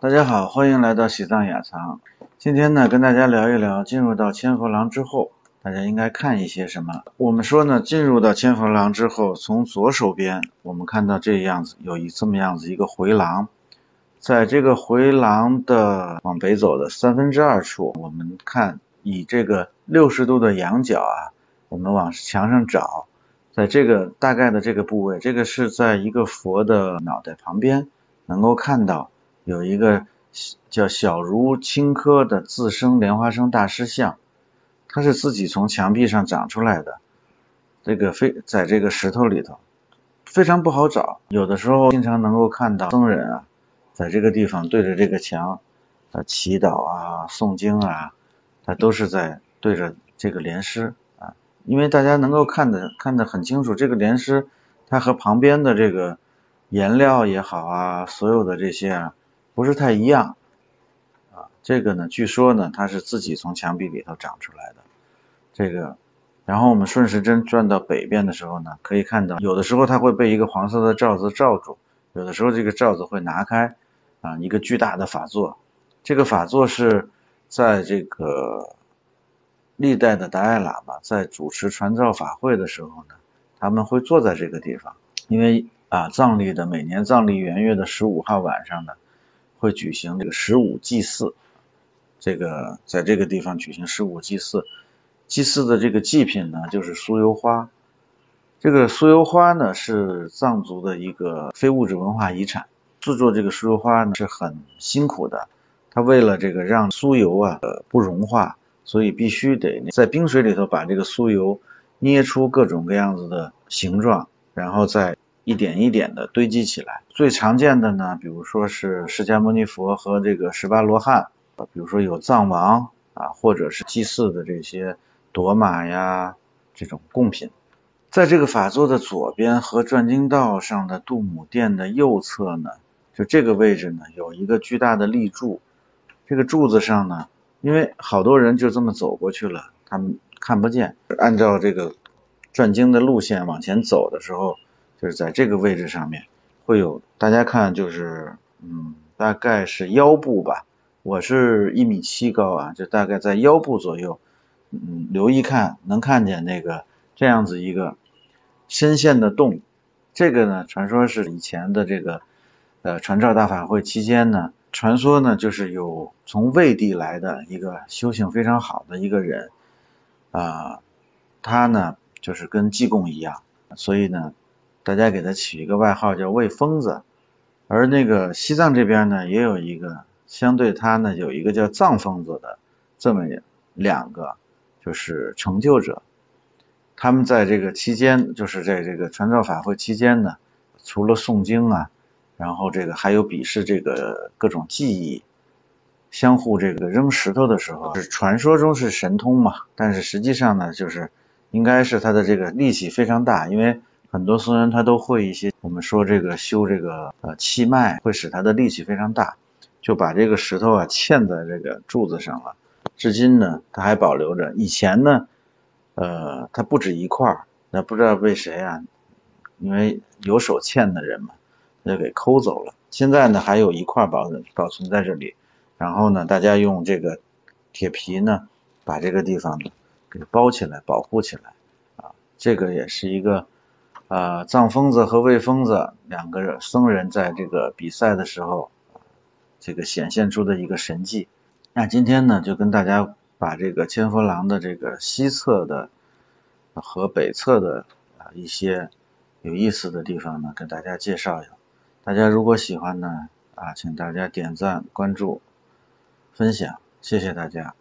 大家好，欢迎来到喜藏雅藏。今天呢，跟大家聊一聊进入到千佛廊之后，大家应该看一些什么。我们说呢，进入到千佛廊之后，从左手边我们看到这样子有一这么样子一个回廊，在这个回廊的往北走的三分之二处，我们看以这个六十度的仰角啊，我们往墙上找，在这个大概的这个部位，这个是在一个佛的脑袋旁边能够看到。有一个叫小如青稞的自生莲花生大师像，它是自己从墙壁上长出来的，这个非在这个石头里头非常不好找，有的时候经常能够看到僧人啊，在这个地方对着这个墙啊祈祷啊诵经啊，他都是在对着这个莲师啊，因为大家能够看得看得很清楚，这个莲师它和旁边的这个颜料也好啊，所有的这些啊。不是太一样啊，这个呢，据说呢，它是自己从墙壁里头长出来的。这个，然后我们顺时针转到北边的时候呢，可以看到，有的时候它会被一个黄色的罩子罩住，有的时候这个罩子会拿开啊，一个巨大的法座。这个法座是在这个历代的达赖喇嘛在主持传召法会的时候呢，他们会坐在这个地方，因为啊，藏历的每年藏历元月的十五号晚上呢。会举行这个十五祭祀，这个在这个地方举行十五祭祀，祭祀的这个祭品呢就是酥油花。这个酥油花呢是藏族的一个非物质文化遗产。制作这个酥油花呢是很辛苦的，它为了这个让酥油啊呃不融化，所以必须得在冰水里头把这个酥油捏出各种各样子的形状，然后再。一点一点的堆积起来，最常见的呢，比如说是释迦牟尼佛和这个十八罗汉，比如说有藏王啊，或者是祭祀的这些夺马呀这种贡品。在这个法座的左边和转经道上的度母殿的右侧呢，就这个位置呢，有一个巨大的立柱。这个柱子上呢，因为好多人就这么走过去了，他们看不见。按照这个转经的路线往前走的时候。就是在这个位置上面会有，大家看就是，嗯，大概是腰部吧，我是一米七高啊，就大概在腰部左右，嗯，留意看能看见那个这样子一个深陷的洞，这个呢，传说是以前的这个呃传教大法会期间呢，传说呢就是有从魏地来的一个修行非常好的一个人啊，他呢就是跟济公一样，所以呢。大家给他取一个外号叫魏疯子，而那个西藏这边呢，也有一个相对他呢有一个叫藏疯子的这么两个就是成就者，他们在这个期间，就是在这个传教法会期间呢，除了诵经啊，然后这个还有比试这个各种技艺，相互这个扔石头的时候，是传说中是神通嘛，但是实际上呢，就是应该是他的这个力气非常大，因为。很多僧人他都会一些，我们说这个修这个呃气脉，会使他的力气非常大，就把这个石头啊嵌在这个柱子上了。至今呢，他还保留着。以前呢，呃，它不止一块儿，那不知道被谁啊，因为有手欠的人嘛，他就给抠走了。现在呢，还有一块保存保存在这里。然后呢，大家用这个铁皮呢，把这个地方呢给包起来，保护起来啊。这个也是一个。啊，藏疯子和魏疯子两个僧人在这个比赛的时候，这个显现出的一个神迹。那今天呢，就跟大家把这个千佛廊的这个西侧的和北侧的啊一些有意思的地方呢，跟大家介绍一下。大家如果喜欢呢，啊，请大家点赞、关注、分享，谢谢大家。